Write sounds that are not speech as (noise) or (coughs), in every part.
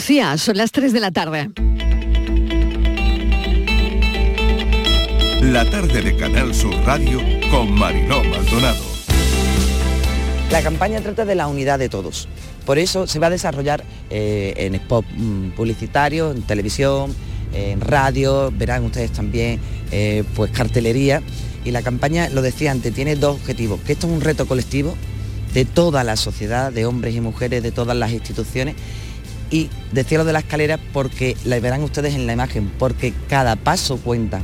son las 3 de la tarde. La tarde de Canal Sur Radio con Mariló Maldonado. La campaña trata de la unidad de todos. Por eso se va a desarrollar eh, en spot mm, publicitario, en televisión, en radio, verán ustedes también eh, pues cartelería. Y la campaña, lo decía antes, tiene dos objetivos, que esto es un reto colectivo de toda la sociedad, de hombres y mujeres, de todas las instituciones y decía lo de la escalera porque la verán ustedes en la imagen, porque cada paso cuenta,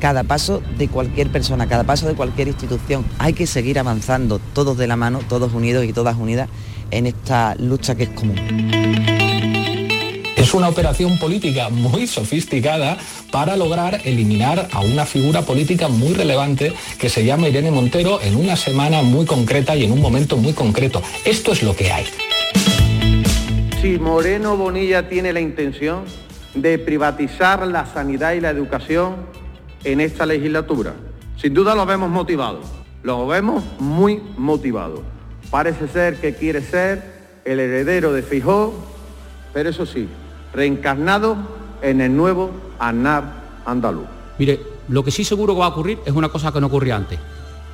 cada paso de cualquier persona, cada paso de cualquier institución. Hay que seguir avanzando todos de la mano, todos unidos y todas unidas en esta lucha que es común. Es una operación política muy sofisticada para lograr eliminar a una figura política muy relevante que se llama Irene Montero en una semana muy concreta y en un momento muy concreto. Esto es lo que hay si Moreno Bonilla tiene la intención de privatizar la sanidad y la educación en esta legislatura. Sin duda lo vemos motivado, lo vemos muy motivado. Parece ser que quiere ser el heredero de Fijó, pero eso sí, reencarnado en el nuevo Anar andaluz. Mire, lo que sí seguro que va a ocurrir es una cosa que no ocurría antes.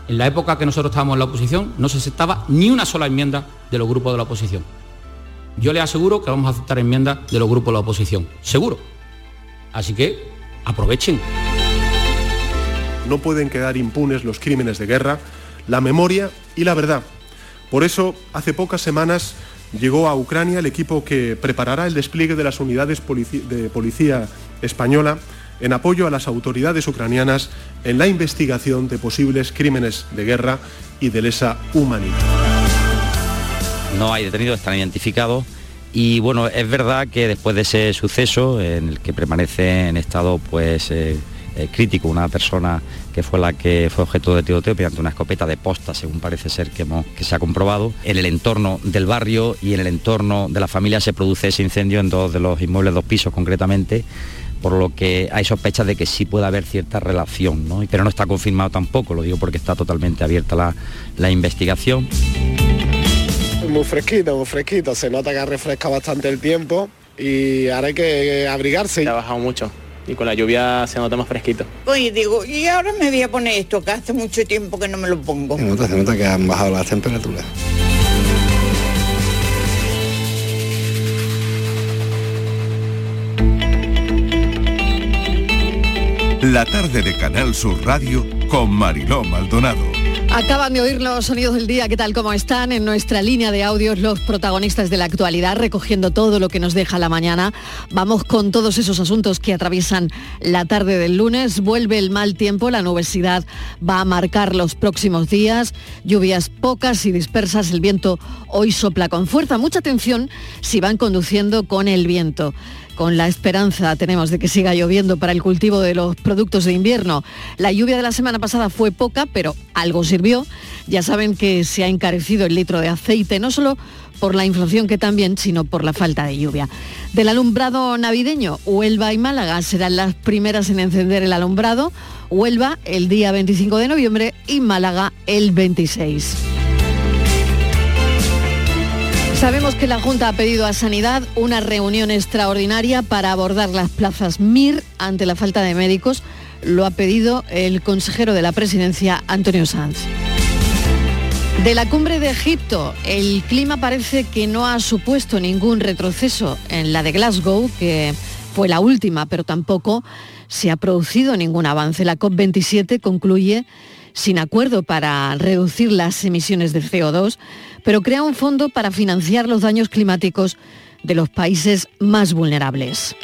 En la época que nosotros estábamos en la oposición no se aceptaba ni una sola enmienda de los grupos de la oposición. Yo le aseguro que vamos a aceptar enmiendas de los grupos de la oposición, seguro. Así que aprovechen. No pueden quedar impunes los crímenes de guerra, la memoria y la verdad. Por eso, hace pocas semanas llegó a Ucrania el equipo que preparará el despliegue de las unidades de policía española en apoyo a las autoridades ucranianas en la investigación de posibles crímenes de guerra y de lesa humanidad no hay detenidos, están identificados. Y bueno, es verdad que después de ese suceso, en el que permanece en estado pues eh, eh, crítico una persona que fue la que fue objeto de tiroteo mediante una escopeta de posta, según parece ser que, que se ha comprobado, en el entorno del barrio y en el entorno de la familia se produce ese incendio en dos de los inmuebles, dos pisos concretamente, por lo que hay sospechas de que sí puede haber cierta relación, ¿no? pero no está confirmado tampoco, lo digo porque está totalmente abierta la, la investigación muy fresquito, muy fresquito. Se nota que refresca bastante el tiempo y ahora hay que abrigarse. Ha bajado mucho y con la lluvia se nota más fresquito. Oye, digo, y ahora me voy a poner esto, que hace mucho tiempo que no me lo pongo. Se nota, se nota que han bajado las temperaturas. La tarde de Canal Sur Radio con Mariló Maldonado. Acaban de oír los sonidos del día, ¿qué tal? ¿Cómo están? En nuestra línea de audios los protagonistas de la actualidad, recogiendo todo lo que nos deja la mañana. Vamos con todos esos asuntos que atraviesan la tarde del lunes. Vuelve el mal tiempo, la nubosidad va a marcar los próximos días. Lluvias pocas y dispersas, el viento hoy sopla con fuerza. Mucha atención si van conduciendo con el viento con la esperanza tenemos de que siga lloviendo para el cultivo de los productos de invierno. La lluvia de la semana pasada fue poca, pero algo sirvió. Ya saben que se ha encarecido el litro de aceite, no solo por la inflación que también, sino por la falta de lluvia. Del alumbrado navideño, Huelva y Málaga serán las primeras en encender el alumbrado. Huelva el día 25 de noviembre y Málaga el 26. Sabemos que la Junta ha pedido a Sanidad una reunión extraordinaria para abordar las plazas MIR ante la falta de médicos. Lo ha pedido el consejero de la presidencia, Antonio Sanz. De la cumbre de Egipto, el clima parece que no ha supuesto ningún retroceso en la de Glasgow, que fue la última, pero tampoco se ha producido ningún avance. La COP27 concluye sin acuerdo para reducir las emisiones de CO2 pero crea un fondo para financiar los daños climáticos de los países más vulnerables.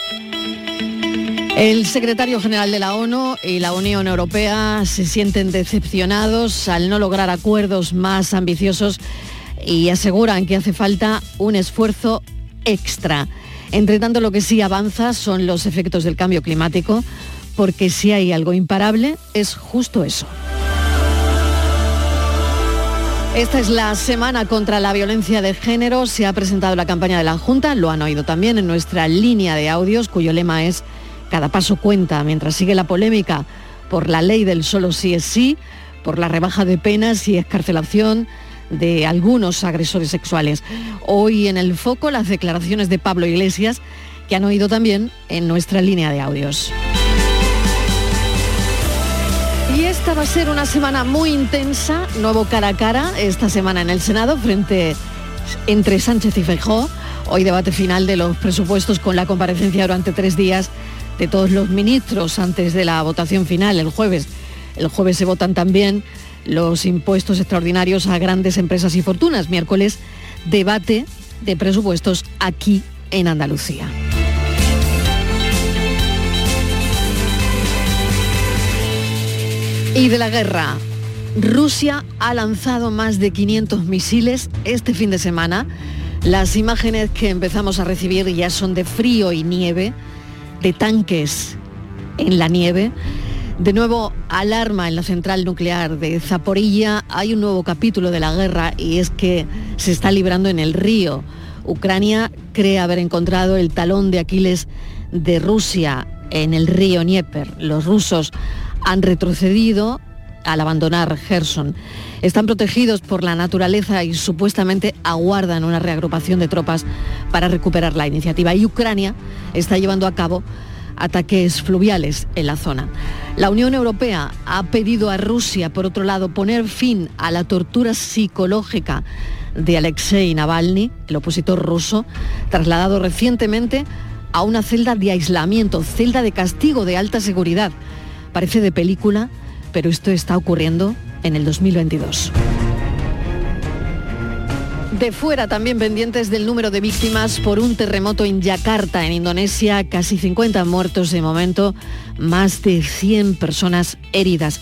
El secretario general de la ONU y la Unión Europea se sienten decepcionados al no lograr acuerdos más ambiciosos y aseguran que hace falta un esfuerzo extra. Entre tanto, lo que sí avanza son los efectos del cambio climático, porque si hay algo imparable es justo eso. Esta es la semana contra la violencia de género. Se ha presentado la campaña de la Junta, lo han oído también en nuestra línea de audios, cuyo lema es Cada paso cuenta, mientras sigue la polémica por la ley del solo sí es sí, por la rebaja de penas y escarcelación de algunos agresores sexuales. Hoy en el foco las declaraciones de Pablo Iglesias, que han oído también en nuestra línea de audios. Y esta va a ser una semana muy intensa, nuevo cara a cara, esta semana en el Senado, frente entre Sánchez y Feijóo. Hoy debate final de los presupuestos con la comparecencia durante tres días de todos los ministros antes de la votación final el jueves. El jueves se votan también los impuestos extraordinarios a grandes empresas y fortunas. Miércoles, debate de presupuestos aquí en Andalucía. Y de la guerra. Rusia ha lanzado más de 500 misiles este fin de semana. Las imágenes que empezamos a recibir ya son de frío y nieve, de tanques en la nieve. De nuevo, alarma en la central nuclear de Zaporilla. Hay un nuevo capítulo de la guerra y es que se está librando en el río. Ucrania cree haber encontrado el talón de Aquiles de Rusia en el río Dnieper. Los rusos han retrocedido al abandonar Gerson. Están protegidos por la naturaleza y supuestamente aguardan una reagrupación de tropas para recuperar la iniciativa. Y Ucrania está llevando a cabo ataques fluviales en la zona. La Unión Europea ha pedido a Rusia, por otro lado, poner fin a la tortura psicológica de Alexei Navalny, el opositor ruso, trasladado recientemente a una celda de aislamiento, celda de castigo de alta seguridad. Parece de película, pero esto está ocurriendo en el 2022. De fuera también pendientes del número de víctimas por un terremoto en Yakarta, en Indonesia, casi 50 muertos de momento, más de 100 personas heridas.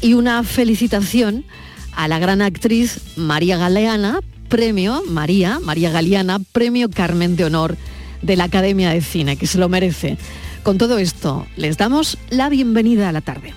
Y una felicitación a la gran actriz María Galeana, premio María, María Galeana, premio Carmen de Honor de la Academia de Cine, que se lo merece. Con todo esto, les damos la bienvenida a la tarde.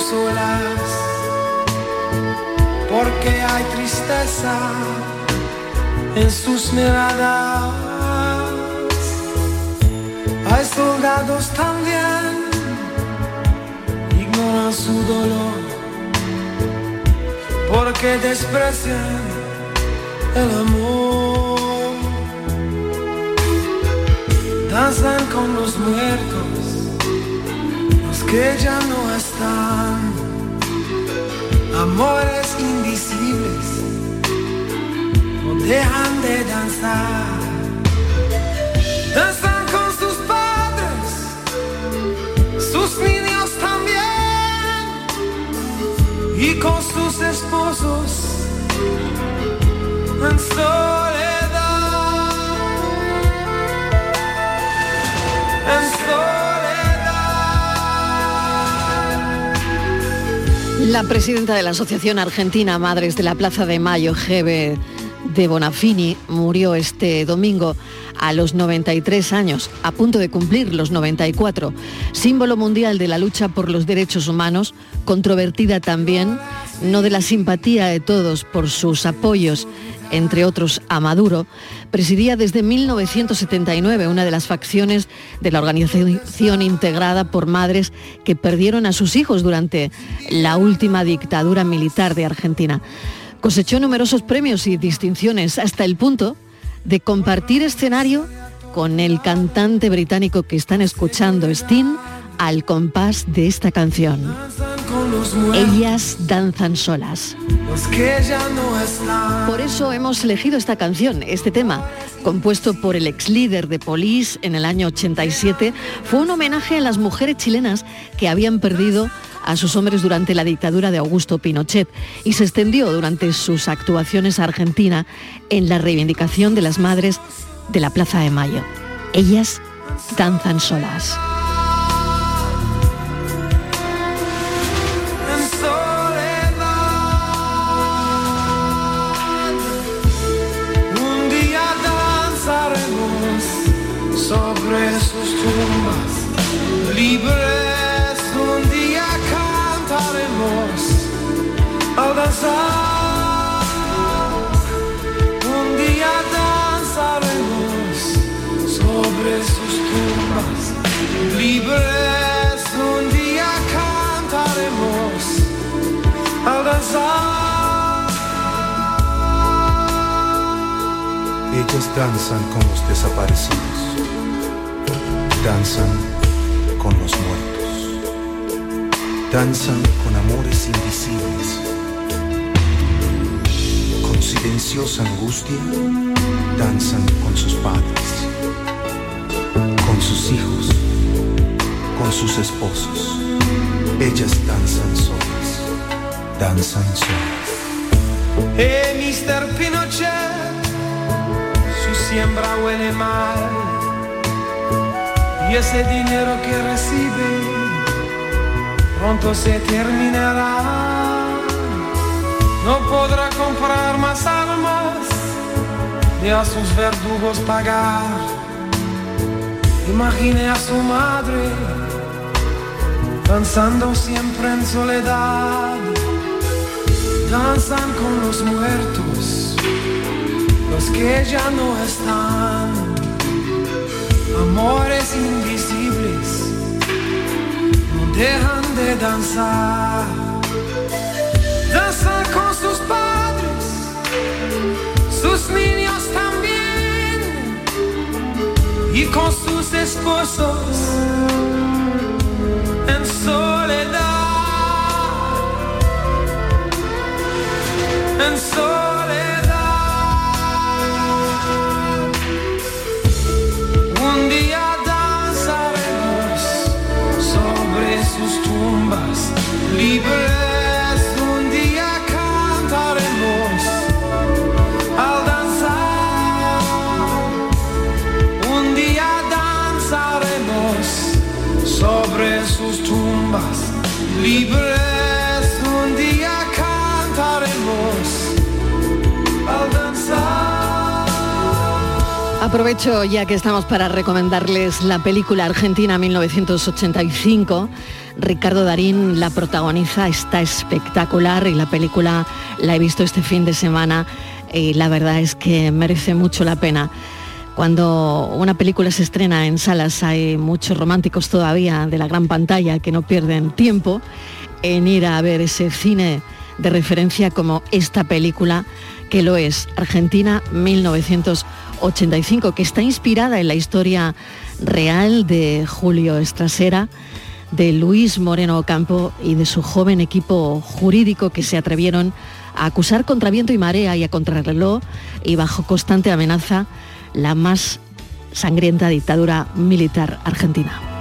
Solas. Porque hay tristeza en sus miradas. Hay soldados también, ignoran su dolor. Porque desprecian el amor. danzan con los muertos, que ya no están, amores invisibles, no dejan de danzar, danzan con sus padres, sus niños también, y con sus esposos en soledad. La presidenta de la Asociación Argentina Madres de la Plaza de Mayo, Gebe de Bonafini, murió este domingo a los 93 años, a punto de cumplir los 94. Símbolo mundial de la lucha por los derechos humanos, controvertida también, no de la simpatía de todos por sus apoyos entre otros a Maduro, presidía desde 1979 una de las facciones de la organización integrada por madres que perdieron a sus hijos durante la última dictadura militar de Argentina. Cosechó numerosos premios y distinciones hasta el punto de compartir escenario con el cantante británico que están escuchando, Sting, al compás de esta canción. Ellas danzan solas. Por eso hemos elegido esta canción, este tema, compuesto por el ex líder de Police en el año 87, fue un homenaje a las mujeres chilenas que habían perdido a sus hombres durante la dictadura de Augusto Pinochet y se extendió durante sus actuaciones a Argentina en la reivindicación de las madres de la Plaza de Mayo. Ellas danzan solas. Ellos danzan con los desaparecidos, danzan con los muertos, danzan con amores invisibles, silenciosa angustia, danzan con sus padres, con sus hijos, con sus esposos. Ellas danzan solas, danzan solas. Hey, Mr. Pinochet, su siembra huele mal. Y ese dinero que recibe pronto se terminará. No podrá comprar más armas ni a sus verdugos pagar. Imagine a su madre danzando siempre en soledad. Danzan con los muertos, los que ya no están, amores invisibles, no dejan de danzar, danzan con sus padres, sus niños también, y con sus esposos en soledad. en soledad. Un día danzaremos sobre sus tumbas, libres. Aprovecho ya que estamos para recomendarles la película Argentina 1985. Ricardo Darín la protagoniza, está espectacular y la película la he visto este fin de semana y la verdad es que merece mucho la pena. Cuando una película se estrena en salas hay muchos románticos todavía de la gran pantalla que no pierden tiempo en ir a ver ese cine de referencia como esta película que lo es, Argentina 1985, que está inspirada en la historia real de Julio Estrasera, de Luis Moreno Ocampo y de su joven equipo jurídico que se atrevieron a acusar contra viento y marea y a contrarreloj y bajo constante amenaza la más sangrienta dictadura militar argentina.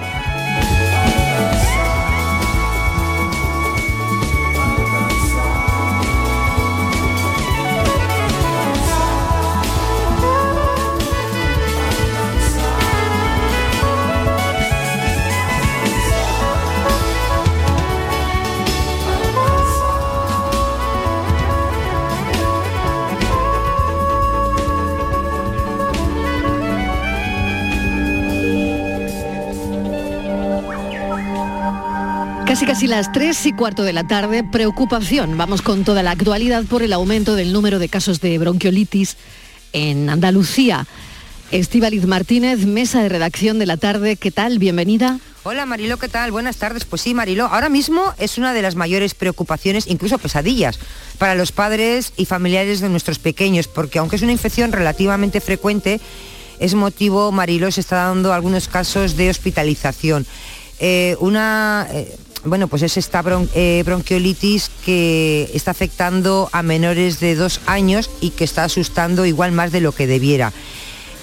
Casi casi las 3 y cuarto de la tarde, preocupación. Vamos con toda la actualidad por el aumento del número de casos de bronquiolitis en Andalucía. Estíbaliz Martínez, mesa de redacción de la tarde, ¿qué tal? Bienvenida. Hola Marilo, ¿qué tal? Buenas tardes. Pues sí, Marilo, ahora mismo es una de las mayores preocupaciones, incluso pesadillas, para los padres y familiares de nuestros pequeños, porque aunque es una infección relativamente frecuente, es motivo, Marilo, se está dando algunos casos de hospitalización. Eh, una, eh, bueno, pues es esta eh, bronquiolitis que está afectando a menores de dos años y que está asustando igual más de lo que debiera.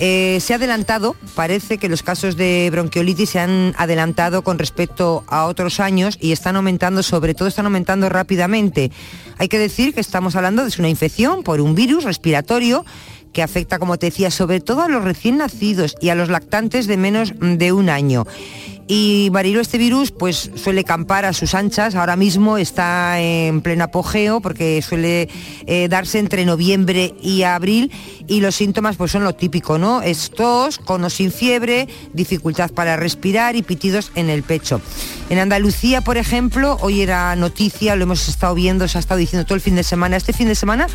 Eh, se ha adelantado, parece que los casos de bronquiolitis se han adelantado con respecto a otros años y están aumentando, sobre todo están aumentando rápidamente. Hay que decir que estamos hablando de una infección por un virus respiratorio que afecta, como te decía, sobre todo a los recién nacidos y a los lactantes de menos de un año. Y Marilo, este virus pues suele campar a sus anchas, ahora mismo está en pleno apogeo porque suele eh, darse entre noviembre y abril y los síntomas pues son lo típico, ¿no? Es tos, con o sin fiebre, dificultad para respirar y pitidos en el pecho. En Andalucía, por ejemplo, hoy era noticia, lo hemos estado viendo, se ha estado diciendo todo el fin de semana. Este fin de semana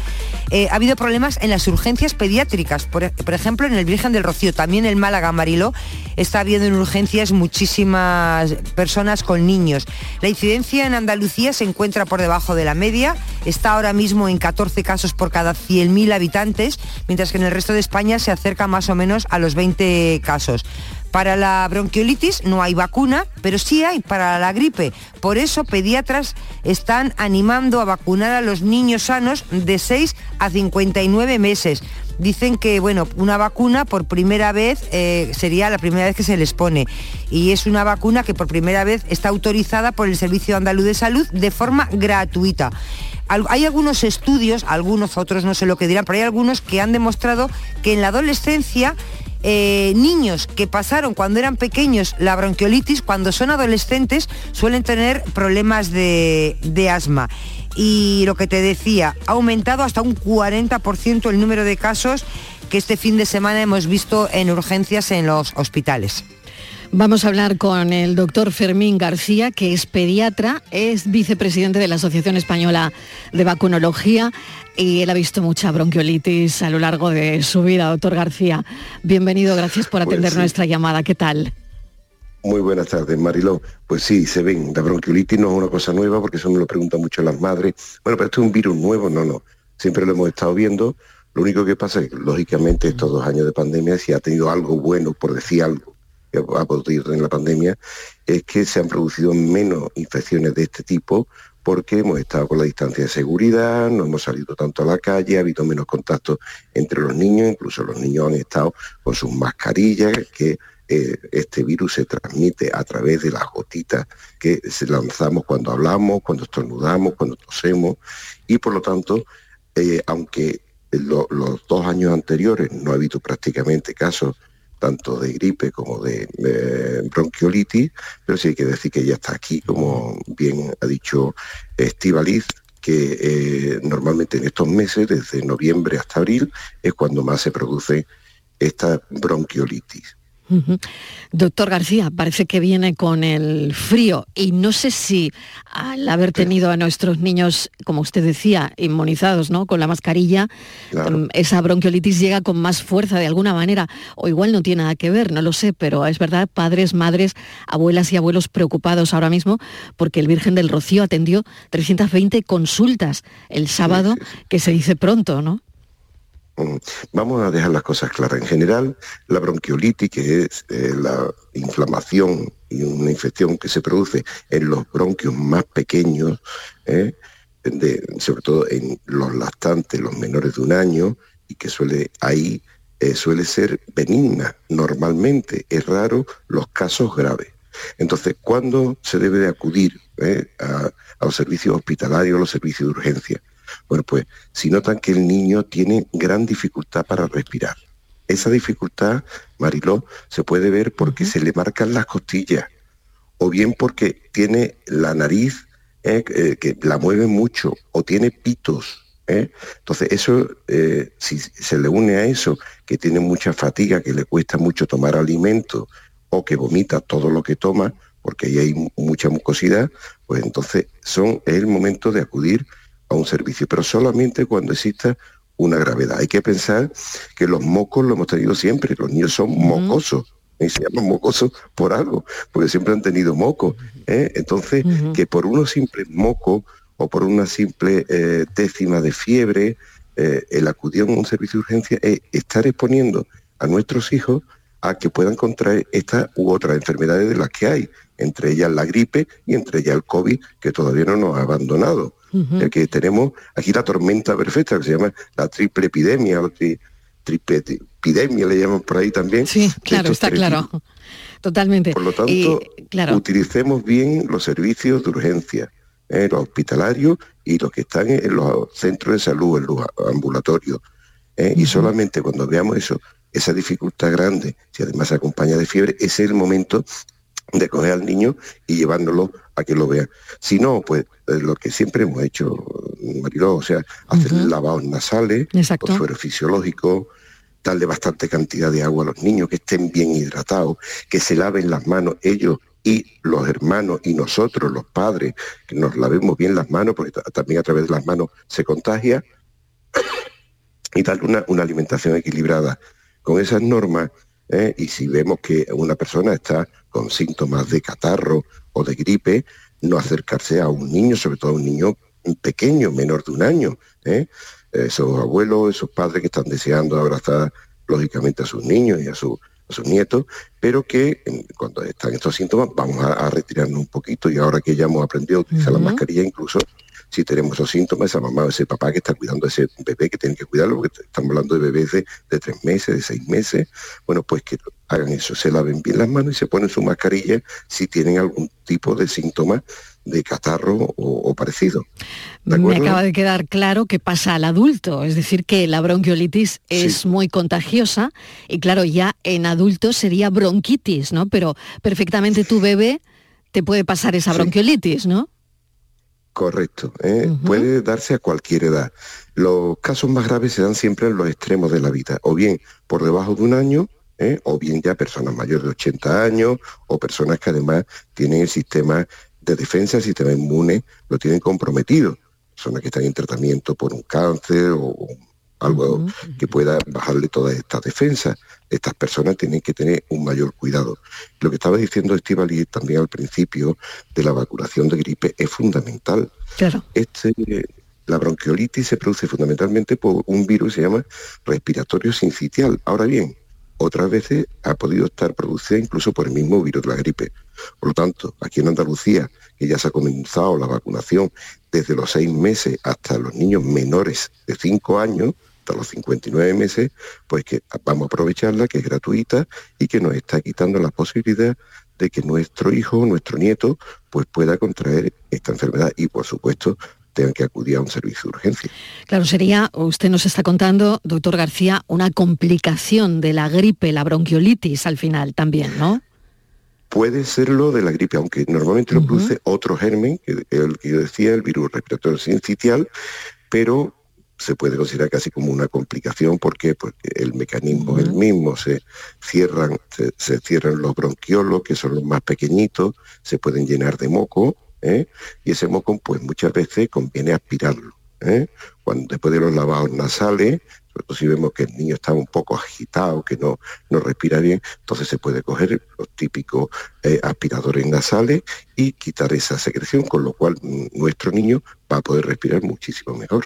eh, ha habido problemas en las urgencias pediátricas, por, por ejemplo en el Virgen del Rocío, también en Málaga, Marilo, está habiendo en urgencias muchísimas personas con niños. La incidencia en Andalucía se encuentra por debajo de la media, está ahora mismo en 14 casos por cada 100.000 habitantes, mientras que en el resto de España se acerca más o menos a los 20 casos. Para la bronquiolitis no hay vacuna, pero sí hay para la gripe. Por eso pediatras están animando a vacunar a los niños sanos de 6 a 59 meses. Dicen que bueno, una vacuna por primera vez eh, sería la primera vez que se les pone. Y es una vacuna que por primera vez está autorizada por el Servicio Andaluz de Salud de forma gratuita hay algunos estudios, algunos otros no sé lo que dirán, pero hay algunos que han demostrado que en la adolescencia eh, niños que pasaron cuando eran pequeños la bronquiolitis, cuando son adolescentes suelen tener problemas de, de asma. Y lo que te decía, ha aumentado hasta un 40% el número de casos que este fin de semana hemos visto en urgencias en los hospitales. Vamos a hablar con el doctor Fermín García, que es pediatra, es vicepresidente de la Asociación Española de Vacunología y él ha visto mucha bronquiolitis a lo largo de su vida. Doctor García, bienvenido, gracias por pues atender nuestra llamada. ¿Qué tal? Muy buenas tardes, Mariló. Pues sí, se ven. La bronquiolitis no es una cosa nueva porque eso me lo preguntan mucho las madres. Bueno, pero esto es un virus nuevo, no, no. Siempre lo hemos estado viendo. Lo único que pasa es que, lógicamente, estos dos años de pandemia, si ha tenido algo bueno, por decir algo, a producir en la pandemia es que se han producido menos infecciones de este tipo porque hemos estado con la distancia de seguridad, no hemos salido tanto a la calle, ha habido menos contacto entre los niños, incluso los niños han estado con sus mascarillas, que eh, este virus se transmite a través de las gotitas que lanzamos cuando hablamos, cuando estornudamos, cuando tosemos, y por lo tanto, eh, aunque los dos años anteriores no ha habido prácticamente casos tanto de gripe como de bronquiolitis, pero sí hay que decir que ya está aquí, como bien ha dicho Estivaliz, que eh, normalmente en estos meses, desde noviembre hasta abril, es cuando más se produce esta bronquiolitis. Doctor García, parece que viene con el frío y no sé si al haber tenido a nuestros niños, como usted decía, inmunizados ¿no? con la mascarilla, mm, esa bronquiolitis llega con más fuerza de alguna manera, o igual no tiene nada que ver, no lo sé, pero es verdad, padres, madres, abuelas y abuelos preocupados ahora mismo porque el Virgen del Rocío atendió 320 consultas el sábado, que se dice pronto, ¿no? Vamos a dejar las cosas claras. En general, la bronquiolitis, que es eh, la inflamación y una infección que se produce en los bronquios más pequeños, ¿eh? sobre todo en los lactantes, los menores de un año, y que suele ahí eh, suele ser benigna normalmente. Es raro los casos graves. Entonces, ¿cuándo se debe de acudir a, a los servicios hospitalarios, a los servicios de urgencia? Bueno, pues si notan que el niño tiene gran dificultad para respirar. Esa dificultad, Mariló, se puede ver porque se le marcan las costillas o bien porque tiene la nariz eh, eh, que la mueve mucho o tiene pitos. ¿eh? Entonces eso, si se le une a eso, que tiene mucha fatiga, que le cuesta mucho tomar alimento o que vomita todo lo que toma, porque ahí hay mucha mucosidad, pues entonces son, es el momento de acudir a un servicio, pero solamente cuando exista una gravedad. Hay que pensar que los mocos lo hemos tenido siempre, los niños son mocosos, y se llaman mocosos por algo, porque siempre han tenido moco. ¿eh? Entonces, que por unos simples mocos o por una simple eh, décima de fiebre, eh, el acudir a un servicio de urgencia es estar exponiendo a nuestros hijos a que puedan contraer esta u otras enfermedades de las que hay, entre ellas la gripe y entre ellas el COVID, que todavía no nos ha abandonado que tenemos aquí la tormenta perfecta, que se llama la triple epidemia, la triple epidemia le llaman por ahí también. Sí, claro, está claro. Totalmente. Por lo tanto, utilicemos bien los servicios de urgencia, eh, los hospitalarios y los que están en los centros de salud, en los ambulatorios. Eh, y solamente cuando veamos eso, esa dificultad grande, si además se acompaña de fiebre, es el momento de coger al niño y llevándolo a que lo vea. Si no, pues eh, lo que siempre hemos hecho, Mariló, o sea, hacer lavados nasales, o suero fisiológico, darle bastante cantidad de agua a los niños, que estén bien hidratados, que se laven las manos ellos y los hermanos y nosotros, los padres, que nos lavemos bien las manos, porque también a través de las manos se contagia, (coughs) y darle una, una alimentación equilibrada. Con esas normas, ¿eh? y si vemos que una persona está con síntomas de catarro o de gripe, no acercarse a un niño, sobre todo a un niño pequeño, menor de un año. ¿eh? Esos abuelos, esos padres que están deseando abrazar lógicamente a sus niños y a, su, a sus nietos, pero que cuando están estos síntomas vamos a, retirarnos un poquito y ahora que ya hemos aprendido a utilizar la mascarilla incluso si tenemos esos síntomas, esa mamá o ese papá que está cuidando a ese bebé, que tiene que cuidarlo, porque estamos hablando de bebés de, tres meses, de seis meses, bueno, pues que hagan eso, se laven bien las manos y se ponen su mascarilla si tienen algún tipo de síntoma de catarro o, parecido. Me acaba de quedar claro que pasa al adulto, es decir, que la bronquiolitis es muy contagiosa y claro, ya en adultos sería bronquitis, ¿no? Pero perfectamente tu bebé te puede pasar esa bronquiolitis, ¿no? Correcto, ¿eh? puede darse a cualquier edad. Los casos más graves se dan siempre en los extremos de la vida, o bien por debajo de un año, ¿eh? o bien ya personas mayores de 80 años, o personas que además tienen el sistema de defensa, el sistema inmune, lo tienen comprometido. Personas que están en tratamiento por un cáncer o algo que pueda bajarle toda esta defensa. Estas personas tienen que tener un mayor cuidado. Lo que estaba diciendo Estivali también al principio de la vacunación de gripe es fundamental. Este, la bronquiolitis se produce fundamentalmente por un virus que se llama respiratorio sincitial. Ahora bien, otras veces ha podido estar producida incluso por el mismo virus de la gripe. Por lo tanto, aquí en Andalucía, que ya se ha comenzado la vacunación desde los seis meses hasta los niños menores de cinco años, los 59 meses, pues que vamos a aprovecharla, que es gratuita y que nos está quitando la posibilidad de que nuestro hijo, nuestro nieto, pues pueda contraer esta enfermedad y por supuesto tengan que acudir a un servicio de urgencia. Claro, sería, usted nos está contando, doctor García, una complicación de la gripe, la bronquiolitis al final también, ¿no? Puede serlo de la gripe, aunque normalmente lo produce otro germen, que el que yo decía, el virus respiratorio sincitial, pero se puede considerar casi como una complicación. ¿Por qué? Porque el mecanismo es el mismo, se cierran, se, cierran los bronquiolos, que son los más pequeñitos, se pueden llenar de moco, ¿eh? y ese moco pues muchas veces conviene aspirarlo. ¿eh? Cuando después de los lavados nasales, sobre todo si vemos que el niño está un poco agitado, que no, no respira bien, entonces se puede coger los típicos eh, aspiradores nasales y quitar esa secreción, con lo cual mm, nuestro niño va a poder respirar muchísimo mejor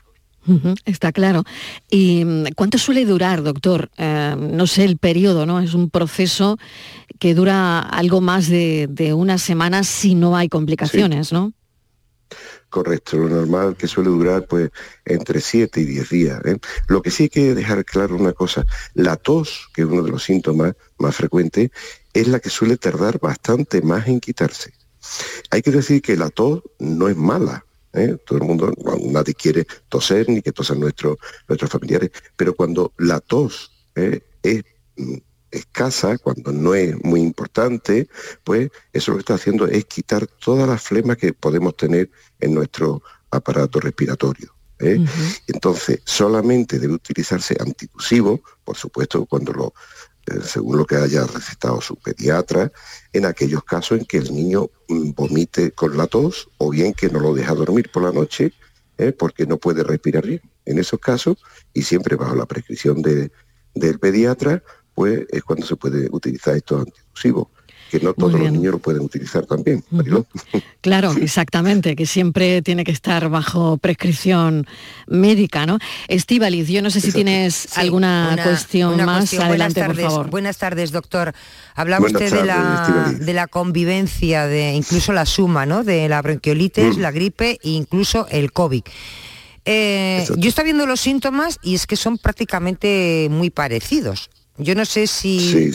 está claro. ¿Y mm, cuánto suele durar, doctor? Eh, no sé el periodo, ¿no? Es un proceso que dura algo más de, de unas semanas si no hay complicaciones, ¿no? Correcto, lo normal que suele durar pues entre 7 y 10 días. ¿eh? Lo que sí hay que dejar claro una cosa, la tos, que es uno de los síntomas más frecuentes, es la que suele tardar bastante más en quitarse. Hay que decir que la tos no es mala, ¿eh? todo el mundo, nadie quiere toser ni que tosen nuestros nuestros familiares, pero cuando la tos ¿eh? es mm, escasa, cuando no es muy importante, pues eso lo que está haciendo es quitar todas las flemas que podemos tener en nuestro aparato respiratorio. ¿eh? Entonces, solamente debe utilizarse antitusivo, por supuesto, cuando lo, según lo que haya recetado su pediatra, en aquellos casos en que el niño mm, vomite con la tos o bien que no lo deja dormir por la noche ¿eh? porque no puede respirar bien. En esos casos, y siempre bajo la prescripción de, del pediatra, pues es cuando se puede utilizar estos antitusivos que no todos los niños lo pueden utilizar también. Claro, exactamente, que siempre tiene que estar bajo prescripción médica, ¿no? Estíbaliz, yo no sé si tienes alguna cuestión más. Adelante, por favor. Buenas tardes, doctor. Hablaba usted de, la, de la convivencia, de incluso la suma, ¿no? De la bronquiolitis, mm. la gripe e incluso el COVID. Eh, yo estoy viendo los síntomas y es que son prácticamente muy parecidos. Yo no sé si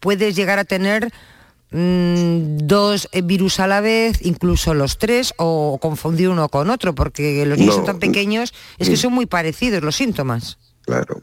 puedes llegar a tener Mm, dos virus a la vez, incluso los tres, o confundir uno con otro, porque los niños son tan pequeños, es que son muy parecidos los síntomas. Claro.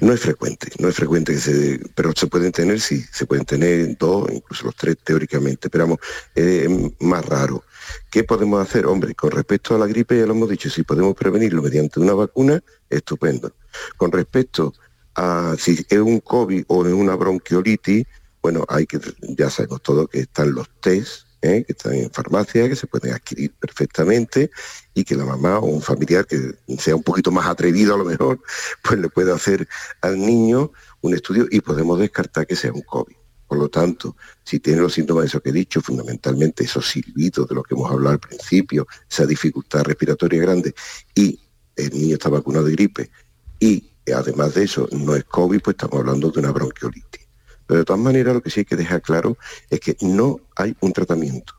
No es frecuente, no es frecuente que se, pero se pueden tener, sí, se pueden tener dos, incluso los tres teóricamente, pero vamos, es más raro. ¿Qué podemos hacer? Hombre, con respecto a la gripe ya lo hemos dicho, si podemos prevenirlo mediante una vacuna, estupendo. Con respecto a si es un COVID o es una bronquiolitis, bueno, hay que, ya sabemos todo que están los test ¿eh? que están en farmacia, que se pueden adquirir perfectamente y que la mamá o un familiar que sea un poquito más atrevido a lo mejor, (laughs) pues le puede hacer al niño un estudio y podemos descartar que sea un COVID. Por lo tanto, si tiene los síntomas de eso que he dicho, fundamentalmente esos silbidos de los que hemos hablado al principio, esa dificultad respiratoria grande, y el niño está vacunado de gripe, y además de eso no es COVID, pues estamos hablando de una bronquiolitis. Pero de todas maneras lo que sí hay que dejar claro es que no hay un tratamiento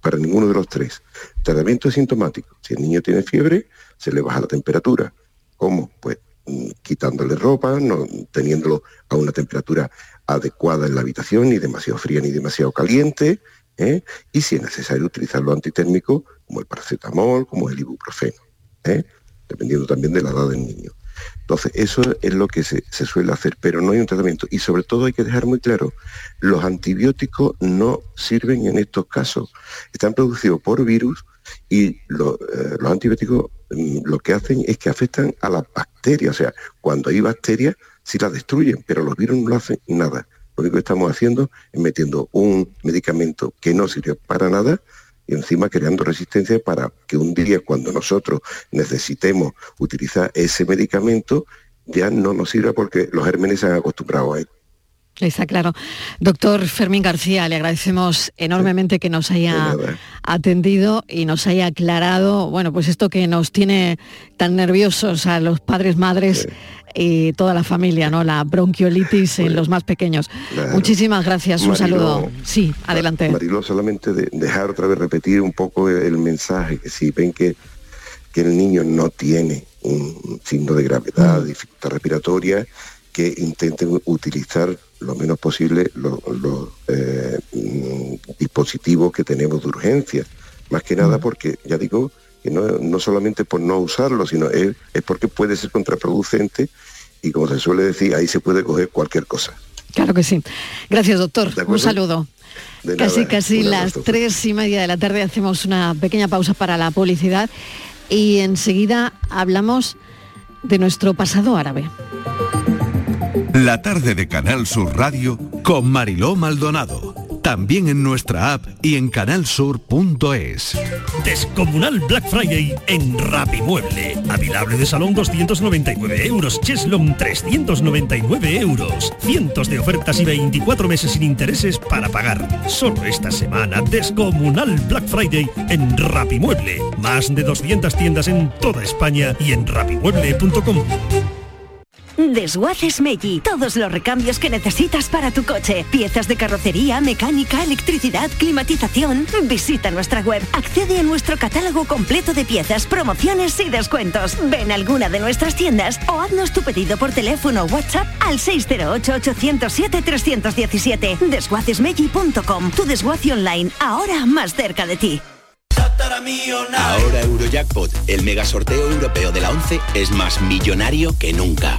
para ninguno de los tres. tratamiento es sintomático. Si el niño tiene fiebre, se le baja la temperatura. ¿Cómo? Pues mm, quitándole ropa, no teniéndolo a una temperatura adecuada en la habitación, ni demasiado fría ni demasiado caliente, ¿eh? y si es necesario utilizar lo antitérmico, como el paracetamol, como el ibuprofeno, ¿eh? dependiendo también de la edad del niño. Entonces, eso es lo que se, suele hacer, pero no hay un tratamiento. Y sobre todo hay que dejar muy claro, los antibióticos no sirven en estos casos. Están producidos por virus y eh, los antibióticos mm, lo que hacen es que afectan a las bacterias. O sea, cuando hay bacterias, sí las destruyen, pero los virus no hacen nada. Lo único que estamos haciendo es metiendo un medicamento que no sirve para nada y encima creando resistencia para que un día cuando nosotros necesitemos utilizar ese medicamento ya no nos sirva porque los gérmenes se han acostumbrado a él. Está claro. Doctor Fermín García, le agradecemos enormemente que nos haya atendido y nos haya aclarado, bueno, pues esto que nos tiene tan nerviosos a los padres, madres y toda la familia, ¿no? La bronquiolitis en los más pequeños. Muchísimas gracias, un saludo. Sí, adelante. Marilo, solamente dejar otra vez repetir un poco el, mensaje, que si ven que, que el niño no tiene un signo de gravedad, mm. dificultad respiratoria, que intenten utilizar lo menos posible los, eh, mm, dispositivos que tenemos de urgencia. Más que nada mm. porque, ya digo, que no, solamente por no usarlo, sino es, porque puede ser contraproducente y como se suele decir, ahí se puede coger cualquier cosa. Claro que sí. Gracias, doctor. Un saludo. casi, casi las tres y media de la tarde hacemos una pequeña pausa para la publicidad y enseguida hablamos de nuestro pasado árabe. La tarde de Canal Sur Radio con Mariló Maldonado también en nuestra app y en canalsur.es. Descomunal Black Friday en Rapimueble. Avilable de salón 299 euros. Cheslom 399 euros. Cientos de ofertas y 24 meses sin intereses para pagar. Solo esta semana, Descomunal Black Friday en Rapimueble. Más de 200 tiendas en toda España y en rapimueble.com. Desguaces Meggi. Todos los recambios que necesitas para tu coche. Piezas de carrocería, mecánica, electricidad, climatización. Visita nuestra web. Accede a nuestro catálogo completo de piezas, promociones y descuentos. Ven a alguna de nuestras tiendas o haznos tu pedido por teléfono o WhatsApp al 608-807-317. Desguacesmeggi.com. Tu desguace online, ahora más cerca de ti. Ahora Eurojackpot, el mega sorteo europeo de la 11, es más millonario que nunca.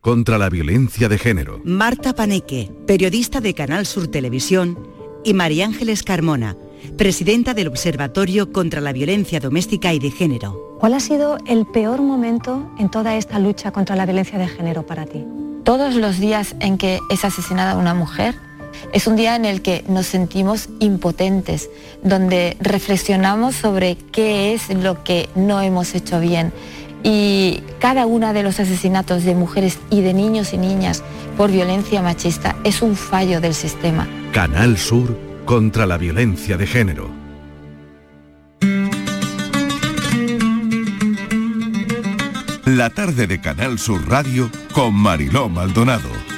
contra la violencia de género. Marta Paneque, periodista de Canal Sur Televisión, y María Ángeles Carmona, presidenta del Observatorio contra la Violencia Doméstica y de Género. ¿Cuál ha sido el peor momento en toda esta lucha contra la violencia de género para ti? Todos los días en que es asesinada una mujer es un día en el que nos sentimos impotentes, donde reflexionamos sobre qué es lo que no hemos hecho bien y cada uno de los asesinatos de mujeres y de niños y niñas por violencia machista es un fallo del sistema. Canal Sur contra la violencia de género. La tarde de Canal Sur Radio con Mariló Maldonado.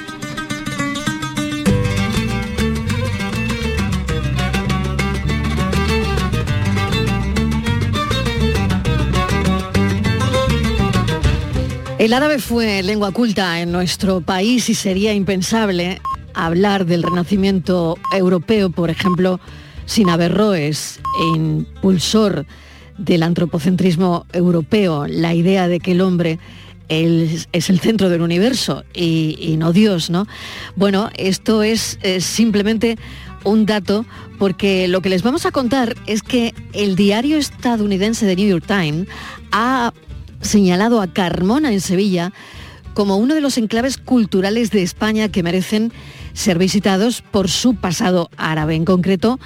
El árabe fue lengua culta en nuestro país y sería impensable hablar del renacimiento europeo, por ejemplo, sin Averroes, impulsor del antropocentrismo europeo, la idea de que el hombre es, el centro del universo y, no Dios, ¿no? Bueno, esto es, es simplemente un dato porque lo que les vamos a contar es que el diario estadounidense de New York Times ha señalado a Carmona en Sevilla como uno de los enclaves culturales de España que merecen ser visitados por su pasado árabe. En concreto,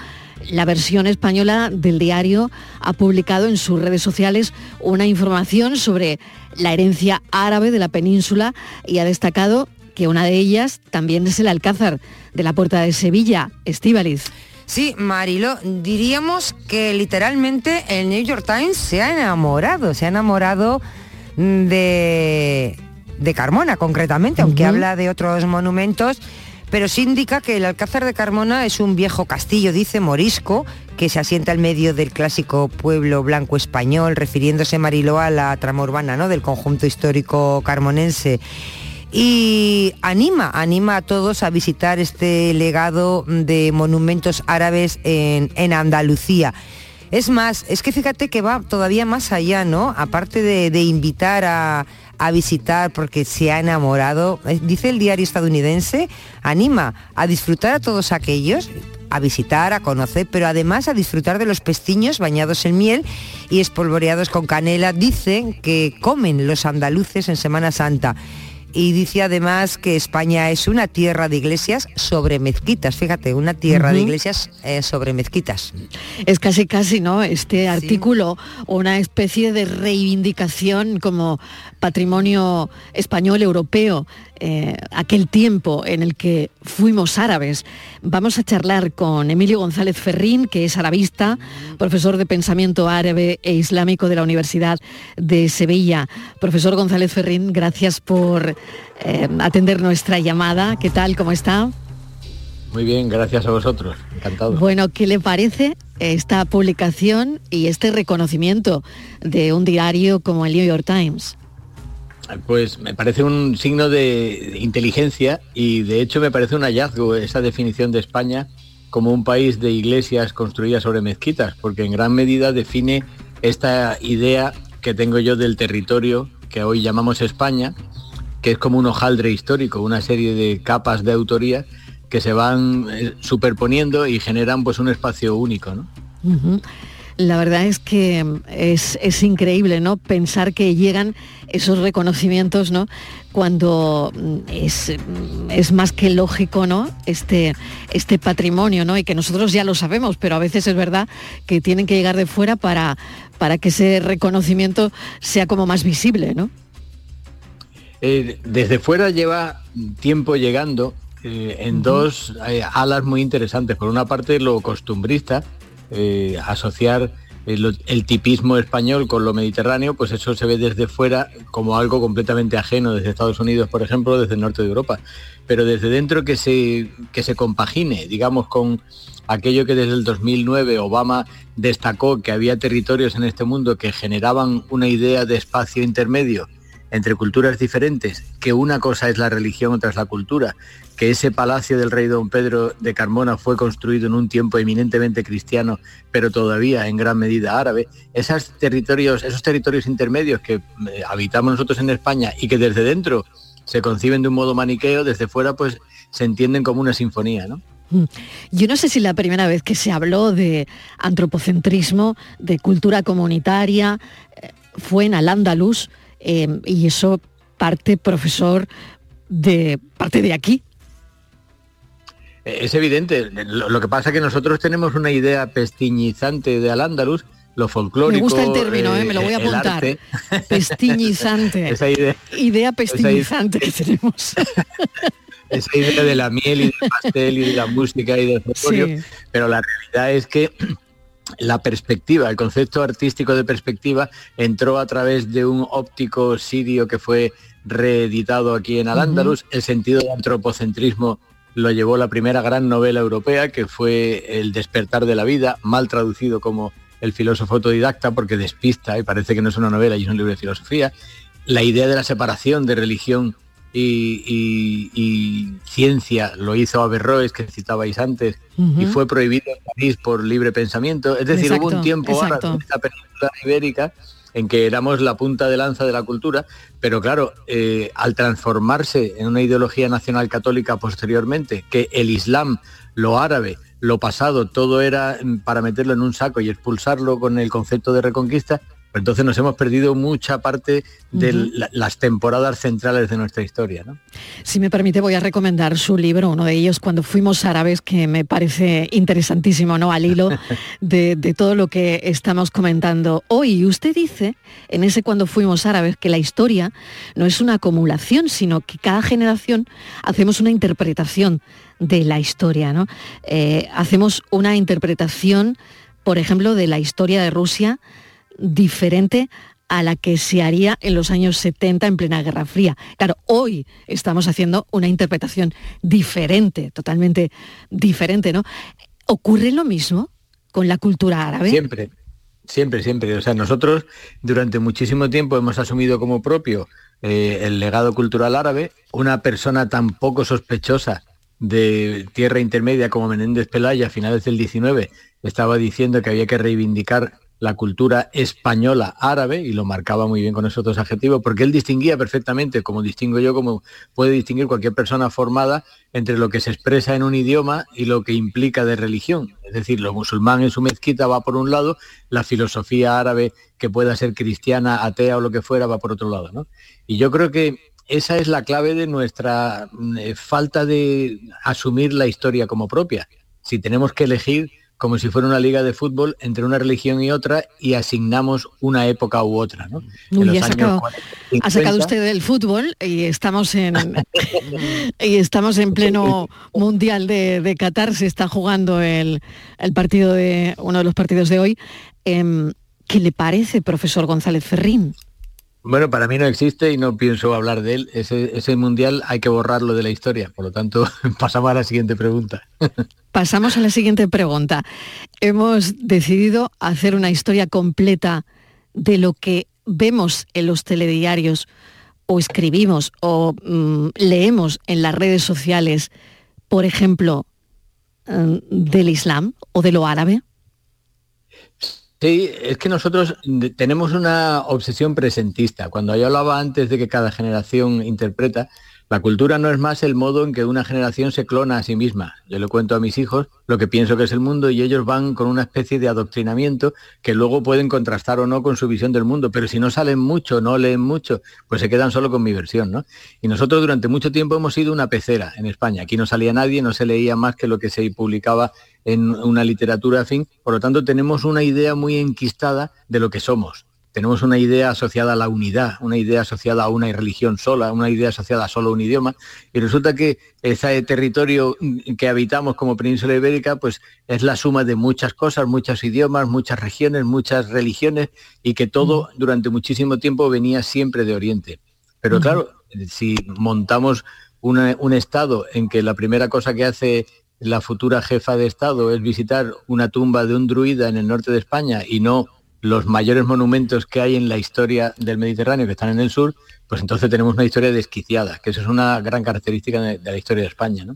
la versión española del diario ha publicado en sus redes sociales una información sobre la herencia árabe de la península y ha destacado que una de ellas también es el Alcázar de la Puerta de Sevilla, Estíbaliz. Sí, Marilo, diríamos que literalmente el New York Times se ha enamorado, se ha enamorado de, de Carmona concretamente, aunque habla de otros monumentos pero sí indica que el Alcázar de Carmona es un viejo castillo, dice Morisco, que se asienta al medio del clásico pueblo blanco español, refiriéndose Mariló a la trama urbana ¿no? del conjunto histórico carmonense. Y anima, anima a todos a visitar este legado de monumentos árabes en, Andalucía. Es más, es que fíjate que va todavía más allá, ¿no? Aparte de invitar a, a visitar porque se ha enamorado. Eh, dice el diario estadounidense, anima a disfrutar a todos aquellos a visitar, a conocer, pero además a disfrutar de los pestiños bañados en miel y espolvoreados con canela. Dicen que comen los andaluces en Semana Santa y dice además que España es una tierra de iglesias sobre mezquitas, fíjate, una tierra de iglesias eh, sobre mezquitas. Es casi casi, ¿no? Este artículo, una especie de reivindicación como patrimonio español europeo eh, aquel tiempo en el que fuimos árabes. Vamos a charlar con Emilio González Ferrín, que es arabista, profesor de pensamiento árabe e islámico de la Universidad de Sevilla. Profesor González Ferrín, gracias por eh, atender nuestra llamada. ¿Qué tal? ¿Cómo está? Muy bien, gracias a vosotros. Encantado. Bueno, ¿qué le parece esta publicación y este reconocimiento de un diario como el New York Times? Pues me parece un signo de inteligencia y de hecho me parece un hallazgo esa definición de España como un país de iglesias construidas sobre mezquitas, porque en gran medida define esta idea que tengo yo del territorio que hoy llamamos España, que es como un hojaldre histórico, una serie de capas de autoría que se van eh, superponiendo y generan pues un espacio único. ¿no? La verdad es que es, increíble, ¿no? Pensar que llegan esos reconocimientos, ¿no? Cuando es, es, más que lógico, ¿no? Este, este patrimonio, ¿no? Y que nosotros ya lo sabemos, pero a veces es verdad que tienen que llegar de fuera para, para que ese reconocimiento sea como más visible, ¿no? Eh, desde fuera lleva tiempo llegando eh, en dos eh, alas muy interesantes. Por una parte, lo costumbrista, eh, asociar el, tipismo español con lo mediterráneo, pues eso se ve desde fuera como algo completamente ajeno, desde Estados Unidos, por ejemplo, desde el norte de Europa. Pero desde dentro que se, que se compagine, digamos, con aquello que desde el 2009 Obama destacó que había territorios en este mundo que generaban una idea de espacio intermedio entre culturas diferentes, que una cosa es la religión, otra es la cultura, que ese palacio del rey don Pedro de Carmona fue construido en un tiempo eminentemente cristiano, pero todavía en gran medida árabe, esos territorios, esos territorios intermedios que eh, habitamos nosotros en España y que desde dentro se conciben de un modo maniqueo, desde fuera pues se entienden como una sinfonía, ¿no? Mm. Yo no sé si la primera vez que se habló de antropocentrismo, de cultura comunitaria, eh, fue en Al-Ándalus, eh, y eso parte, profesor, de parte de aquí, es evidente. Lo, que pasa es que nosotros tenemos una idea pestiñizante de Al-Ándalus, lo folclórico. Me gusta el término, eh, me lo voy a apuntar. Pestiñizante. (laughs) esa idea. Idea pestiñizante que tenemos. (laughs) esa idea de la miel y del pastel y de la música y del folclore. Pero la realidad es que la perspectiva, el concepto artístico de perspectiva entró a través de un óptico sirio que fue reeditado aquí en Al-Ándalus, el sentido de antropocentrismo lo llevó la primera gran novela europea, que fue El despertar de la vida, mal traducido como El filósofo autodidacta, porque despista y parece que no es una novela y es un libro de filosofía. la idea de la separación de religión y, ciencia lo hizo Averroes, que citabais antes, y fue prohibido en París por libre pensamiento. Es decir, hubo un tiempo ahora en esta península ibérica en que éramos la punta de lanza de la cultura, pero claro, eh, al transformarse en una ideología nacional católica posteriormente, que el Islam, lo árabe, lo pasado, todo era mm, para meterlo en un saco y expulsarlo con el concepto de reconquista, entonces nos hemos perdido mucha parte de las temporadas centrales de nuestra historia. ¿no? Si me permite, voy a recomendar su libro, uno de ellos, Cuando fuimos árabes, que me parece interesantísimo, ¿no? Al hilo (laughs) de, de todo lo que estamos comentando hoy. Usted dice, en ese Cuando fuimos árabes, que la historia no es una acumulación, sino que cada generación hacemos una interpretación de la historia, ¿no? Eh, hacemos una interpretación, por ejemplo, de la historia de Rusia diferente a la que se haría en los años 70 en plena Guerra Fría. Claro, hoy estamos haciendo una interpretación diferente, totalmente diferente, ¿no? ¿Ocurre lo mismo con la cultura árabe? Siempre, siempre, siempre. O sea, nosotros durante muchísimo tiempo hemos asumido como propio eh, el legado cultural árabe. Una persona tan poco sospechosa de tierra intermedia como Menéndez Pelaya a finales del 19 estaba diciendo que había que reivindicar la cultura española árabe, y lo marcaba muy bien con esos dos adjetivos, porque él distinguía perfectamente, como distingo yo, como puede distinguir cualquier persona formada, entre lo que se expresa en un idioma y lo que implica de religión. Es decir, lo musulmán en su mezquita va por un lado, la filosofía árabe, que pueda ser cristiana, atea o lo que fuera, va por otro lado. ¿no? Y yo creo que esa es la clave de nuestra eh, falta de asumir la historia como propia. Si tenemos que elegir como si fuera una liga de fútbol entre una religión y otra y asignamos una época u otra. ¿no? ha, sacado, usted el fútbol y estamos en (laughs) y estamos en pleno mundial de, Qatar, se está jugando el, partido de uno de los partidos de hoy. Em, ¿Qué le parece, profesor González Ferrín? Bueno, para mí no existe y no pienso hablar de él. Ese, mundial hay que borrarlo de la historia. Por lo tanto, (laughs) pasamos a la siguiente pregunta. (laughs) Pasamos a la siguiente pregunta. Hemos decidido hacer una historia completa de lo que vemos en los telediarios o escribimos o mm, leemos en las redes sociales, por ejemplo, mm, del Islam o de lo árabe. Sí, es que nosotros tenemos una obsesión presentista. Cuando yo hablaba antes de que cada generación interpreta, la cultura no es más el modo en que una generación se clona a sí misma. Yo le cuento a mis hijos lo que pienso que es el mundo y ellos van con una especie de adoctrinamiento que luego pueden contrastar o no con su visión del mundo, pero si no salen mucho, no leen mucho, pues se quedan solo con mi versión, ¿no? Y nosotros durante mucho tiempo hemos sido una pecera en España. Aquí no salía nadie, no se leía más que lo que se publicaba en una literatura fin, por lo tanto tenemos una idea muy enquistada de lo que somos tenemos una idea asociada a la unidad, una idea asociada a una religión sola, una idea asociada a solo un idioma, y resulta que ese territorio que habitamos como península ibérica, pues es la suma de muchas cosas, muchos idiomas, muchas regiones, muchas religiones, y que todo durante muchísimo tiempo venía siempre de Oriente. Pero claro, si montamos un Estado en que la primera cosa que hace la futura jefa de Estado es visitar una tumba de un druida en el norte de España y no los mayores monumentos que hay en la historia del Mediterráneo, que están en el sur, pues entonces tenemos una historia desquiciada, que eso es una gran característica de, la historia de España. ¿no?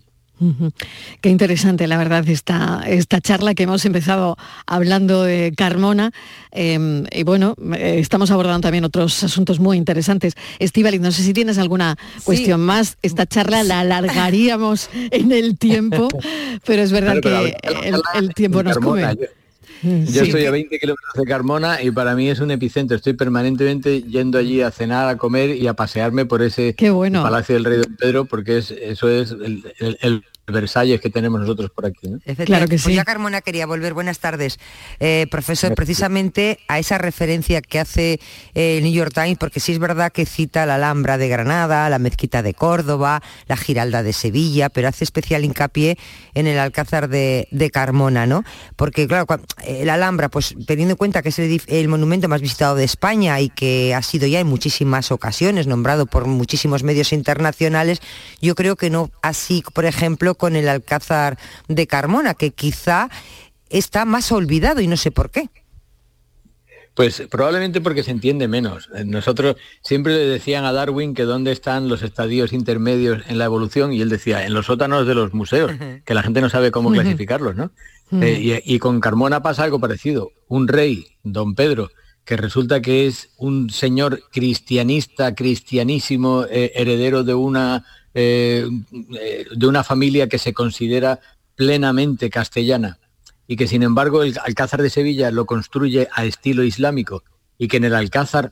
Qué interesante, la verdad, esta, esta charla que hemos empezado hablando de Carmona. Em, y bueno, eh, estamos abordando también otros asuntos muy interesantes. Estivali, no sé si tienes alguna cuestión más. Esta charla la alargaríamos en el tiempo, (laughs) pero es verdad que el, tiempo nos come. Yo estoy a 20 kilómetros de Carmona y para mí es un epicentro. Estoy permanentemente yendo allí a cenar, a comer y a pasearme por ese Palacio del Rey Don Pedro porque es, eso es el Versalles que tenemos nosotros por aquí. Claro que pues sí. Carmona quería volver. Buenas tardes, eh, profesor. Precisamente a esa referencia que hace eh, el New York Times, porque sí es verdad que cita la Alhambra de Granada, la Mezquita de Córdoba, la Giralda de Sevilla, pero hace especial hincapié en el Alcázar de, Carmona, ¿no? Porque claro, la Alhambra, pues teniendo en cuenta que es el, monumento más visitado de España y que ha sido ya en muchísimas ocasiones nombrado por muchísimos medios internacionales, yo creo que no así, por ejemplo, con el Alcázar de Carmona, que quizá está más olvidado y no sé por qué. Pues probablemente porque se entiende menos. Eh, nosotros siempre le decían a Darwin que dónde están los estadios intermedios en la evolución y él decía, en los sótanos de los museos, que la gente no sabe cómo clasificarlos, ¿no? Eh, y, y con Carmona pasa algo parecido. Un rey, don Pedro, que resulta que es un señor cristianista, cristianísimo, eh, heredero de una, eh, de una familia que se considera plenamente castellana y que sin embargo el Alcázar de Sevilla lo construye a estilo islámico y que en el Alcázar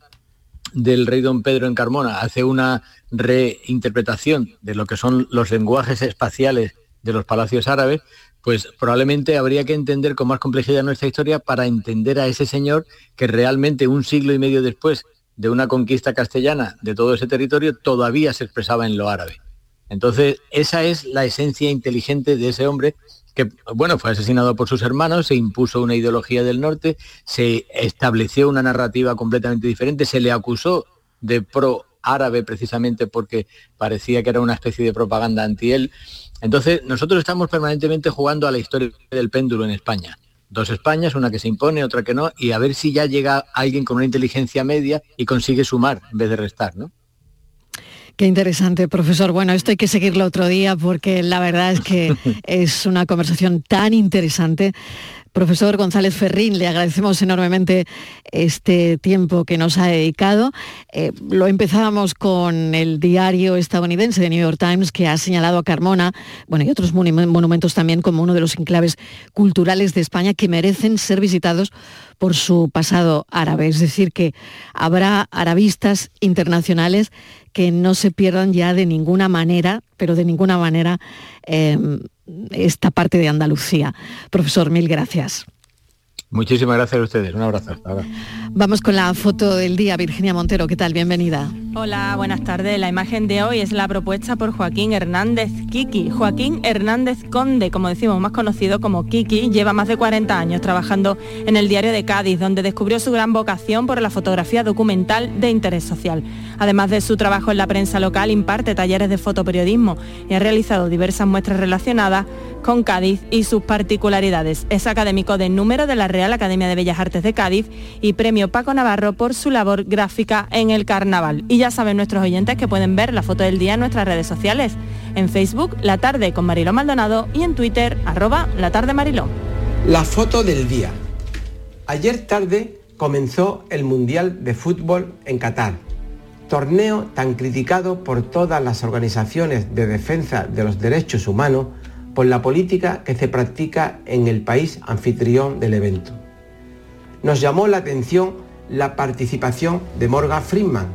del rey don Pedro en Carmona hace una reinterpretación de lo que son los lenguajes espaciales de los palacios árabes, pues probablemente habría que entender con más complejidad nuestra historia para entender a ese señor que realmente un siglo y medio después de una conquista castellana de todo ese territorio todavía se expresaba en lo árabe. Entonces, esa es la esencia inteligente de ese hombre que, bueno, fue asesinado por sus hermanos, se impuso una ideología del norte, se estableció una narrativa completamente diferente, se le acusó de pro árabe precisamente porque parecía que era una especie de propaganda anti él. Entonces, nosotros estamos permanentemente jugando a la historia del péndulo en España. Dos Españas, una que se impone, otra que no, y a ver si ya llega alguien con una inteligencia media y consigue sumar en vez de restar, ¿no? Qué interesante, profesor. Bueno, esto hay que seguirlo otro día porque la verdad es que (laughs) es una conversación tan interesante. Profesor González Ferrín, le agradecemos enormemente este tiempo que nos ha dedicado. Eh, lo empezábamos con el diario estadounidense de New York Times que ha señalado a Carmona, bueno, y otros monumentos también como uno de los enclaves culturales de España que merecen ser visitados por su pasado árabe. Es decir, que habrá arabistas internacionales que no se pierdan ya de ninguna manera, pero de ninguna manera, em, esta parte de Andalucía. Profesor, mil gracias. Muchísimas gracias a ustedes. Un abrazo. Vamos con la foto del día. Virginia Montero, ¿qué tal? Bienvenida. Hola, buenas tardes. La imagen de hoy es la propuesta por Joaquín Hernández Kiki. Joaquín Hernández Conde, como decimos, más conocido como Kiki, lleva más de 40 años trabajando en el diario de Cádiz, donde descubrió su gran vocación por la fotografía documental de interés social. Además de su trabajo en la prensa local, imparte talleres de fotoperiodismo y ha realizado diversas muestras relacionadas con Cádiz y sus particularidades. Es académico de número de la Real Academia de Bellas Artes de Cádiz y premio Paco Navarro por su labor gráfica en el carnaval. Y ya saben nuestros oyentes que pueden ver la foto del día en nuestras redes sociales. En Facebook, La Tarde con Mariló Maldonado y en Twitter, arroba La Tarde Mariló. La foto del día. Ayer tarde comenzó el Mundial de Fútbol en Qatar. Torneo tan criticado por todas las organizaciones de defensa de los derechos humanos por la política que se practica en el país anfitrión del evento. Nos llamó la atención la participación de Morgan Friedman,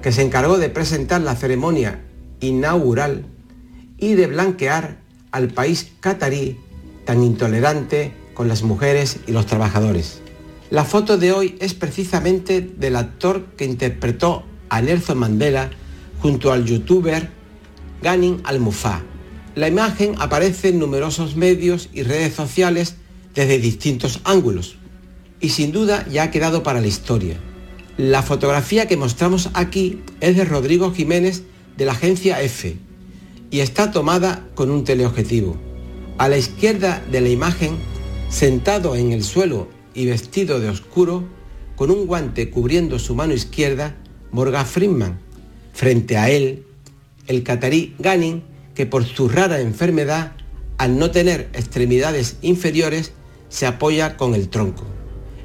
que se encargó de presentar la ceremonia inaugural y de blanquear al país catarí tan intolerante con las mujeres y los trabajadores. La foto de hoy es precisamente del actor que interpretó a Nelson Mandela junto al youtuber Ganin Al-Mufa la imagen aparece en numerosos medios y redes sociales desde distintos ángulos y sin duda ya ha quedado para la historia. La fotografía que mostramos aquí es de Rodrigo Jiménez de la agencia F y está tomada con un teleobjetivo. A la izquierda de la imagen, sentado en el suelo y vestido de oscuro, con un guante cubriendo su mano izquierda, Morgan Friedman. Frente a él, el catarí Ganin que por su rara enfermedad, al no tener extremidades inferiores, se apoya con el tronco.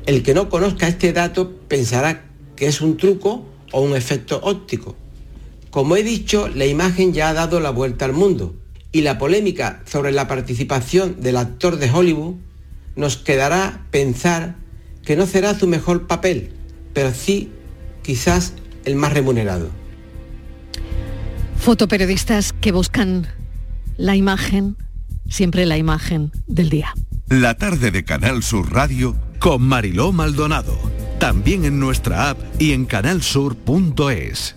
El que no conozca este dato pensará que es un truco o un efecto óptico. Como he dicho, la imagen ya ha dado la vuelta al mundo y la polémica sobre la participación del actor de Hollywood nos quedará pensar que no será su mejor papel, pero sí quizás el más remunerado. Fotoperiodistas que buscan la imagen, siempre la imagen del día. La tarde de Canal Sur Radio con Mariló Maldonado. También en nuestra app y en canalsur.es.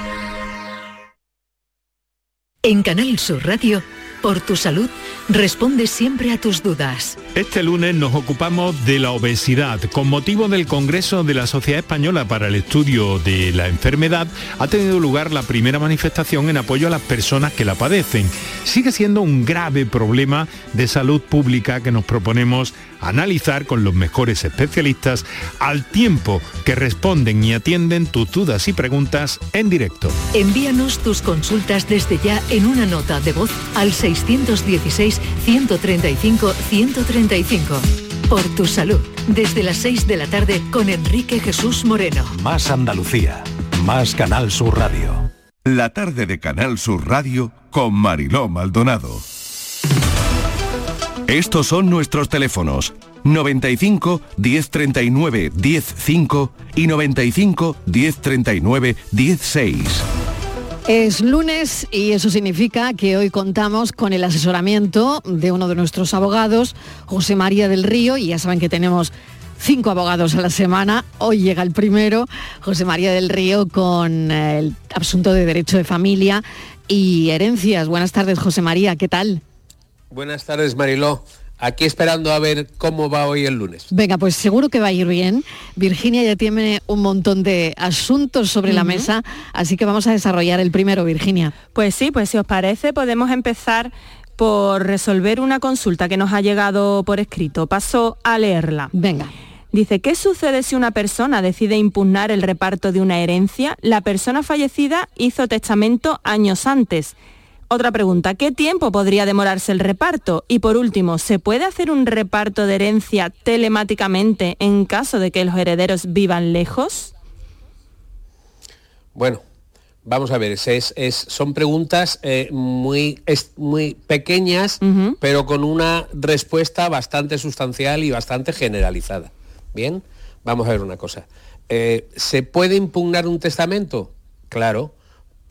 En Canal Sur Radio, por tu salud, responde siempre a tus dudas. Este lunes nos ocupamos de la obesidad. Con motivo del Congreso de la Sociedad Española para el Estudio de la Enfermedad, ha tenido lugar la primera manifestación en apoyo a las personas que la padecen. Sigue siendo un grave problema de salud pública que nos proponemos analizar con los mejores especialistas al tiempo que responden y atienden tus dudas y preguntas en directo. Envíanos tus consultas desde ya en una nota de voz al 616-135-135. Por tu salud, desde las 6 de la tarde con Enrique Jesús Moreno. Más Andalucía, más Canal Sur Radio. La tarde de Canal Sur Radio con Mariló Maldonado. Estos son nuestros teléfonos 95 1039 105 y 95 1039 16. Es lunes y eso significa que hoy contamos con el asesoramiento de uno de nuestros abogados, José María del Río, y ya saben que tenemos cinco abogados a la semana. Hoy llega el primero, José María del Río, con el asunto de derecho de familia y herencias. Buenas tardes, José María, ¿qué tal? Buenas tardes, Mariló. Aquí esperando a ver cómo va hoy el lunes. Venga, pues seguro que va a ir bien. Virginia ya tiene un montón de asuntos sobre la mesa, así que vamos a desarrollar el primero, Virginia. Pues sí, pues si os parece podemos empezar por resolver una consulta que nos ha llegado por escrito. Paso a leerla. Venga. Dice, ¿qué sucede si una persona decide impugnar el reparto de una herencia? La persona fallecida hizo testamento años antes. Otra pregunta, ¿qué tiempo podría demorarse el reparto? Y por último, ¿se puede hacer un reparto de herencia telemáticamente en caso de que los herederos vivan lejos? Bueno, vamos a ver, es, es, son preguntas eh, muy, es, muy pequeñas, pero con una respuesta bastante sustancial y bastante generalizada. Bien, vamos a ver una cosa. Eh, ¿Se puede impugnar un testamento? Claro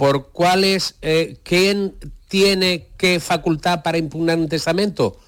por cuál es, eh, quién tiene qué facultad para impugnar un testamento.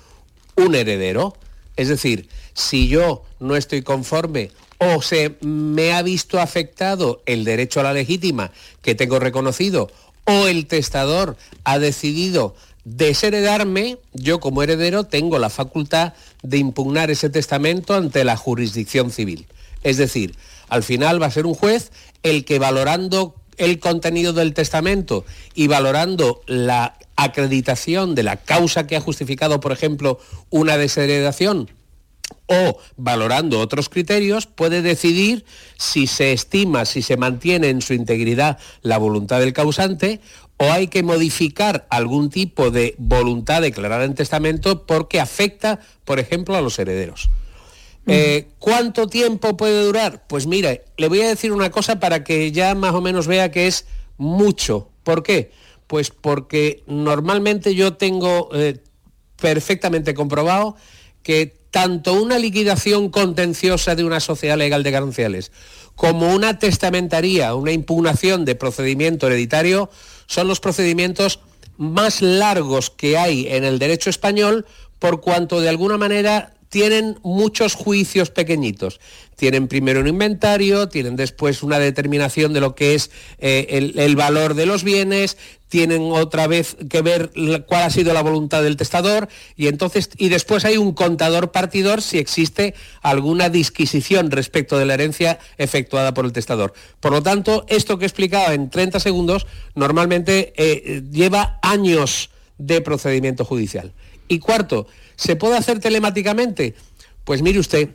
Un heredero. Es decir, si yo no estoy conforme o se me ha visto afectado el derecho a la legítima que tengo reconocido o el testador ha decidido desheredarme, yo como heredero tengo la facultad de impugnar ese testamento ante la jurisdicción civil. Es decir, al final va a ser un juez el que valorando el contenido del testamento y valorando la acreditación de la causa que ha justificado, por ejemplo, una desheredación o valorando otros criterios, puede decidir si se estima, si se mantiene en su integridad la voluntad del causante o hay que modificar algún tipo de voluntad declarada en testamento porque afecta, por ejemplo, a los herederos. Eh, ¿Cuánto tiempo puede durar? Pues mire, le voy a decir una cosa para que ya más o menos vea que es mucho. ¿Por qué? Pues porque normalmente yo tengo eh, perfectamente comprobado que tanto una liquidación contenciosa de una sociedad legal de gananciales como una testamentaría, una impugnación de procedimiento hereditario, son los procedimientos más largos que hay en el derecho español por cuanto de alguna manera tienen muchos juicios pequeñitos. Tienen primero un inventario, tienen después una determinación de lo que es eh, el, valor de los bienes, tienen otra vez que ver cuál ha sido la voluntad del testador y entonces y después hay un contador partidor si existe alguna disquisición respecto de la herencia efectuada por el testador. Por lo tanto, esto que he explicado en 30 segundos normalmente eh, lleva años de procedimiento judicial. Y cuarto, ¿se puede hacer telemáticamente? Pues mire usted,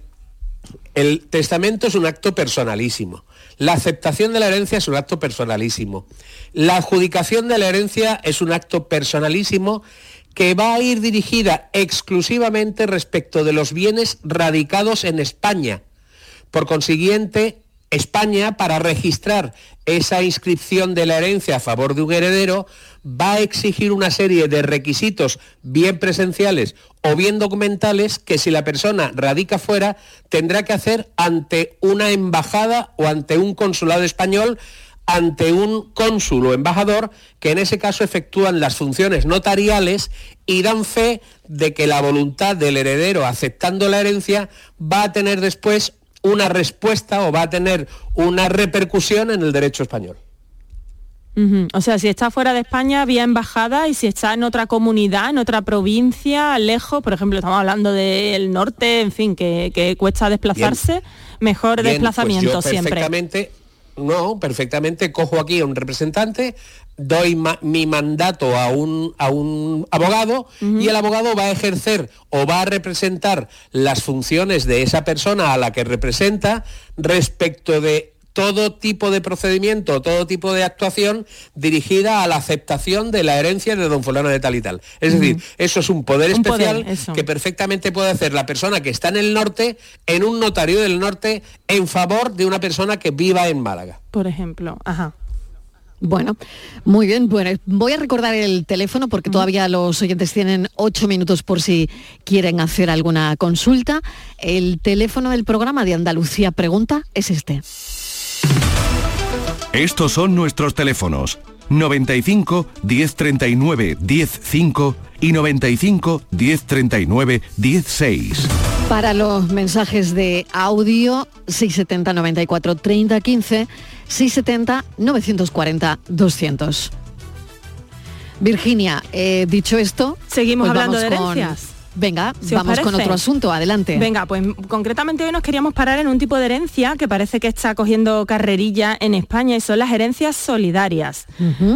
el testamento es un acto personalísimo. La aceptación de la herencia es un acto personalísimo. La adjudicación de la herencia es un acto personalísimo que va a ir dirigida exclusivamente respecto de los bienes radicados en España. Por consiguiente, España, para registrar esa inscripción de la herencia a favor de un heredero, va a exigir una serie de requisitos bien presenciales o bien documentales que si la persona radica fuera tendrá que hacer ante una embajada o ante un consulado español ante un cónsul o embajador que en ese caso efectúan las funciones notariales y dan fe de que la voluntad del heredero aceptando la herencia va a tener después una respuesta o va a tener una repercusión en el derecho español. O sea, si está fuera de España, vía embajada, y si está en otra comunidad, en otra provincia, lejos, por ejemplo, estamos hablando del norte, en fin, que, cuesta desplazarse, mejor pues desplazamiento perfectamente, No, perfectamente cojo aquí a un representante, doy mi mandato a un, a un abogado y el abogado va a ejercer o va a representar las funciones de esa persona a la que representa respecto de todo tipo de procedimiento, todo tipo de actuación dirigida a la aceptación de la herencia de don fulano de tal y tal. Es decir, eso es un poder especial que perfectamente puede hacer la persona que está en el norte en un notario del norte en favor de una persona que viva en Málaga. Por ejemplo, ajá. Bueno, muy bien. Bueno, voy a recordar el teléfono porque todavía los oyentes tienen ocho minutos por si quieren hacer alguna consulta. El teléfono del programa de Andalucía Pregunta es este. Estos son nuestros teléfonos 95 1039 105 y 95 1039 16. Para los mensajes de audio 670 94 30 15 670 940 200. Virginia, eh, dicho esto, seguimos pues hablando de herencias. Venga, vamos con otro asunto, adelante. Venga, pues concretamente hoy nos queríamos parar en un tipo de herencia que parece que está cogiendo carrerilla en España y son las herencias solidarias.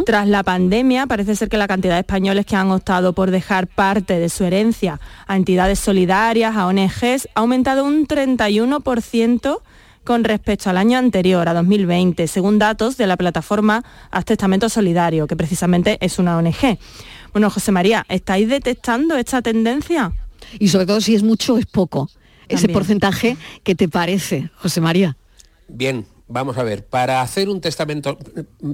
Tras la pandemia parece ser que la cantidad de españoles que han optado por dejar parte de su herencia a entidades solidarias, a ONGs, ha aumentado un 31% con respecto al año anterior, a 2020, según datos de la plataforma Haz Testamento Solidario, que precisamente es una ONG. Bueno, José María, ¿estáis detectando esta tendencia? Y sobre todo si es mucho o es poco. Ese porcentaje que te parece, José María. Bien, vamos a ver, para hacer un testamento,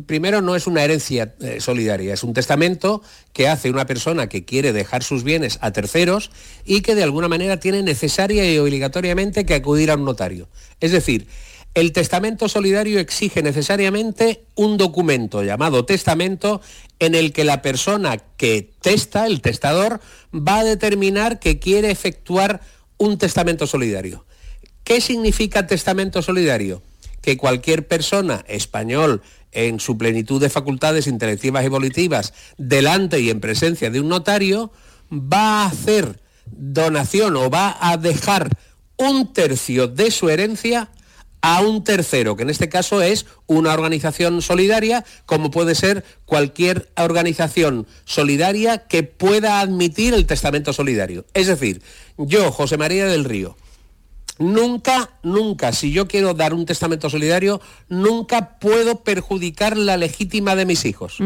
primero no es una herencia eh, solidaria, es un testamento que hace una persona que quiere dejar sus bienes a terceros y que de alguna manera tiene necesaria y obligatoriamente que acudir a un notario. Es decir, el testamento solidario exige necesariamente un documento llamado testamento en el que la persona que testa, el testador, va a determinar que quiere efectuar un testamento solidario. ¿Qué significa testamento solidario? Que cualquier persona español en su plenitud de facultades intelectivas y volitivas, delante y en presencia de un notario, va a hacer donación o va a dejar un tercio de su herencia a un tercero, que en este caso es una organización solidaria, como puede ser cualquier organización solidaria que pueda admitir el testamento solidario. Es decir, yo, José María del Río, nunca, nunca, si yo quiero dar un testamento solidario, nunca puedo perjudicar la legítima de mis hijos.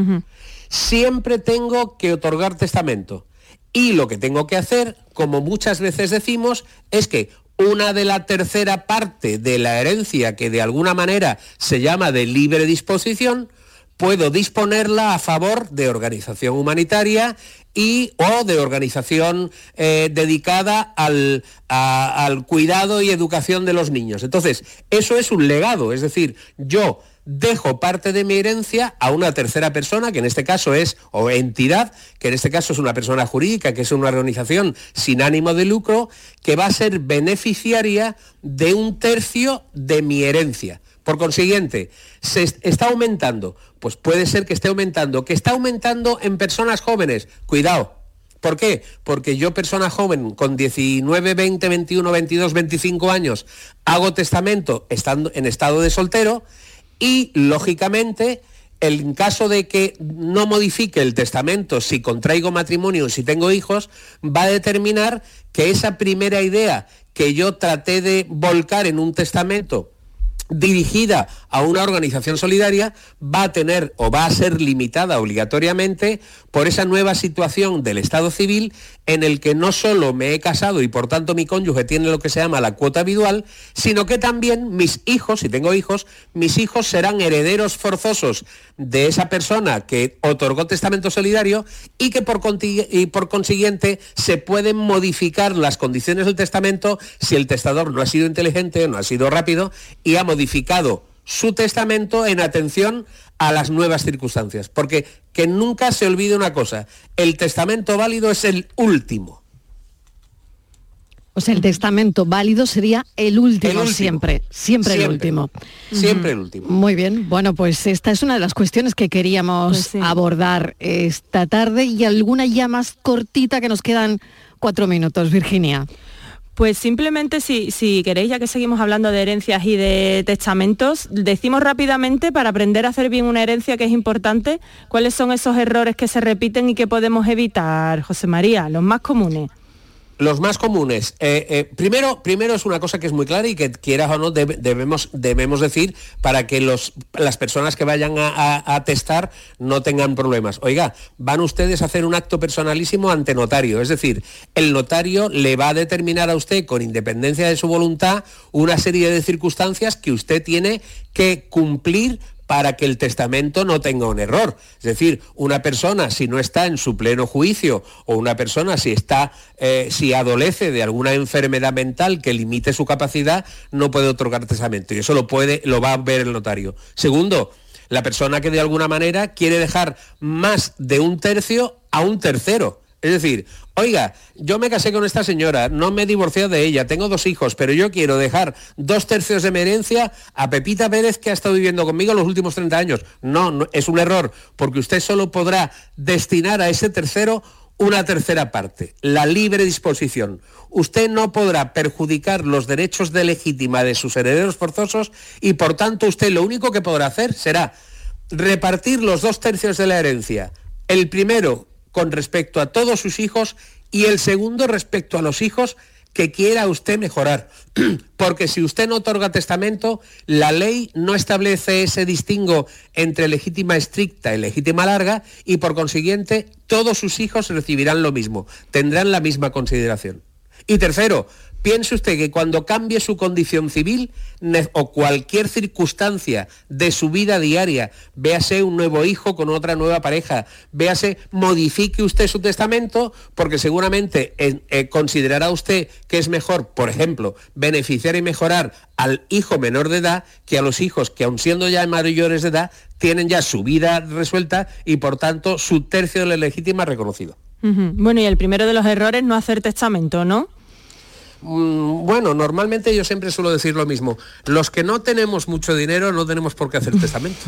Siempre tengo que otorgar testamento. Y lo que tengo que hacer, como muchas veces decimos, es que una de la tercera parte de la herencia que de alguna manera se llama de libre disposición, puedo disponerla a favor de organización humanitaria y o de organización eh, dedicada al, al cuidado y educación de los niños. Entonces, eso es un legado, es decir, yo dejo parte de mi herencia a una tercera persona, que en este caso es, o entidad, que en este caso es una persona jurídica, que es una organización sin ánimo de lucro, que va a ser beneficiaria de un tercio de mi herencia. Por consiguiente, se está aumentando. Pues puede ser que esté aumentando. Que está aumentando en personas jóvenes. Cuidado. ¿Por qué? Porque yo, persona joven, con 19, 20, 21, 22, 25 años, hago testamento estando en estado de soltero y, lógicamente, en caso de que no modifique el testamento, si contraigo matrimonio, si tengo hijos, va a determinar que esa primera idea que yo traté de volcar en un testamento dirigida a una organización solidaria va a tener o va a ser limitada obligatoriamente por esa nueva situación del Estado civil en el que no solo me he casado y por tanto mi cónyuge tiene lo que se llama la cuota habitual, sino que también mis hijos, si tengo hijos, mis hijos serán herederos forzosos de esa persona que otorgó testamento solidario y que por, por consiguiente se pueden modificar las condiciones del testamento si el testador no ha sido inteligente, no ha sido rápido y ha modificado su testamento en atención a las nuevas circunstancias. Porque que nunca se olvide una cosa, el testamento válido es el último. O sea, el testamento válido sería el último, siempre, siempre, el último. Siempre el último. Muy bien, bueno, pues esta es una de las cuestiones que queríamos pues abordar esta tarde y alguna ya más cortita que nos quedan cuatro minutos, Virginia. Pues simplemente si, si, queréis, ya que seguimos hablando de herencias y de testamentos, decimos rápidamente para aprender a hacer bien una herencia que es importante, cuáles son esos errores que se repiten y que podemos evitar, José María, los más comunes. Los más comunes. Eh, eh, primero, primero es una cosa que es muy clara y que quieras o no debemos, debemos decir para que los, las personas que vayan a, testar no tengan problemas. Oiga, van ustedes a hacer un acto personalísimo ante notario. Es decir, el notario le va a determinar a usted, con independencia de su voluntad, una serie de circunstancias que usted tiene que cumplir para que el testamento no tenga un error. Es decir, una persona si no está en su pleno juicio o una persona si está, eh, si adolece de alguna enfermedad mental que limite su capacidad, no puede otorgar testamento. Y eso lo puede, lo va a ver el notario. Segundo, la persona que de alguna manera quiere dejar más de un tercio a un tercero. Es decir, oiga, yo me casé con esta señora, no me he divorciado de ella, tengo dos hijos, pero yo quiero dejar dos tercios de mi herencia a Pepita Pérez que ha estado viviendo conmigo los últimos 30 años. No, no, es un error, porque usted solo podrá destinar a ese tercero una tercera parte, la libre disposición. Usted no podrá perjudicar los derechos de legítima de sus herederos forzosos y por tanto usted lo único que podrá hacer será repartir los dos tercios de la herencia. El primero con respecto a todos sus hijos y el segundo respecto a los hijos que quiera usted mejorar. (clears throat) Porque si usted no otorga testamento, la ley no establece ese distingo entre legítima estricta y legítima larga y por consiguiente todos sus hijos recibirán lo mismo, tendrán la misma consideración. Y tercero, Piense usted que cuando cambie su condición civil o cualquier circunstancia de su vida diaria, véase un nuevo hijo con otra nueva pareja, véase, modifique usted su testamento, porque seguramente eh, considerará usted que es mejor, por ejemplo, beneficiar y mejorar al hijo menor de edad que a los hijos que aun siendo ya mayores de edad, tienen ya su vida resuelta y por tanto su tercio de la legítima reconocido. Bueno, y el primero de los errores, no hacer testamento, ¿no? Mm, bueno, normalmente yo siempre suelo decir lo mismo. Los que no tenemos mucho dinero no tenemos por qué hacer testamento.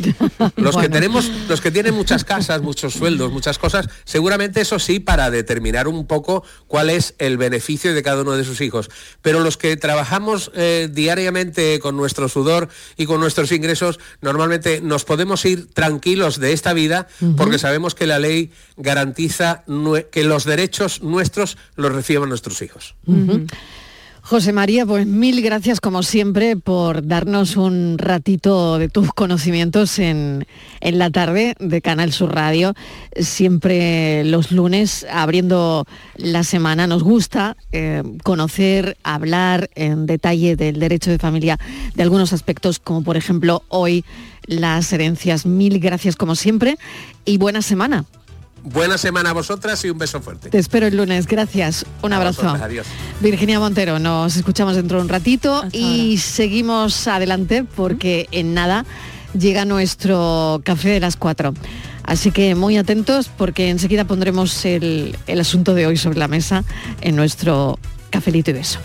(laughs) Los que tenemos, los que tienen muchas casas, muchos sueldos, muchas cosas, seguramente eso sí para determinar un poco cuál es el beneficio de cada uno de sus hijos. Pero los que trabajamos eh, diariamente con nuestro sudor y con nuestros ingresos, normalmente nos podemos ir tranquilos de esta vida porque sabemos que la ley garantiza que los derechos nuestros los reciban nuestros hijos. José María, pues mil gracias como siempre por darnos un ratito de tus conocimientos en, la tarde de Canal Sur Radio. Siempre los lunes, abriendo la semana, nos gusta eh, conocer, hablar en detalle del derecho de familia, de algunos aspectos, como por ejemplo hoy las herencias. Mil gracias como siempre y buena semana. Buena semana a vosotras y un beso fuerte. Te espero el lunes, gracias. Un abrazo. adiós. Virginia Montero, nos escuchamos dentro de un ratito y seguimos adelante porque en nada llega nuestro café de las 4. Así que muy atentos porque enseguida pondremos el, el asunto de hoy sobre la mesa en nuestro cafelito y beso.